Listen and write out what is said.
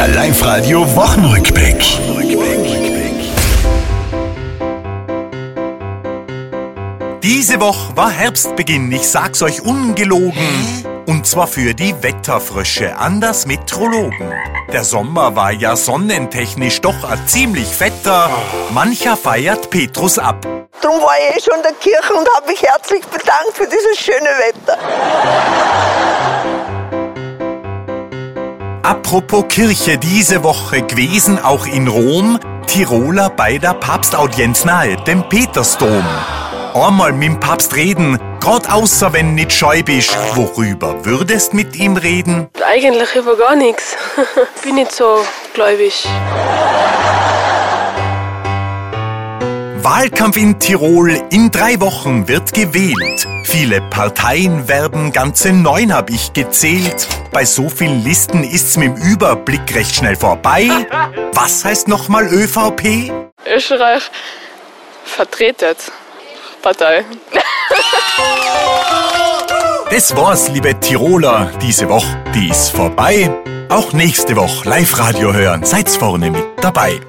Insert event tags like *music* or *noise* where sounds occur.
Der Live-Radio Wochenrückblick. Diese Woche war Herbstbeginn, ich sag's euch ungelogen. Und zwar für die Wetterfrösche, anders Metrologen. Der Sommer war ja sonnentechnisch doch ein ziemlich fetter. Mancher feiert Petrus ab. Darum war ich eh schon in der Kirche und habe mich herzlich bedankt für dieses schöne Wetter. Apropos Kirche, diese Woche gewesen auch in Rom, Tiroler bei der Papstaudienz nahe, dem Petersdom. Einmal mit dem Papst reden, grad außer wenn nicht scheu bist, worüber würdest mit ihm reden? Eigentlich über gar nichts. *laughs* Bin nicht so gläubig. Wahlkampf in Tirol. In drei Wochen wird gewählt. Viele Parteien werben, ganze neun hab ich gezählt. Bei so vielen Listen ist's mit dem Überblick recht schnell vorbei. *laughs* Was heißt nochmal ÖVP? Österreich vertretet Partei. *laughs* Das war's, liebe Tiroler. Diese Woche, die ist vorbei. Auch nächste Woche Live-Radio hören. Seid's vorne mit dabei.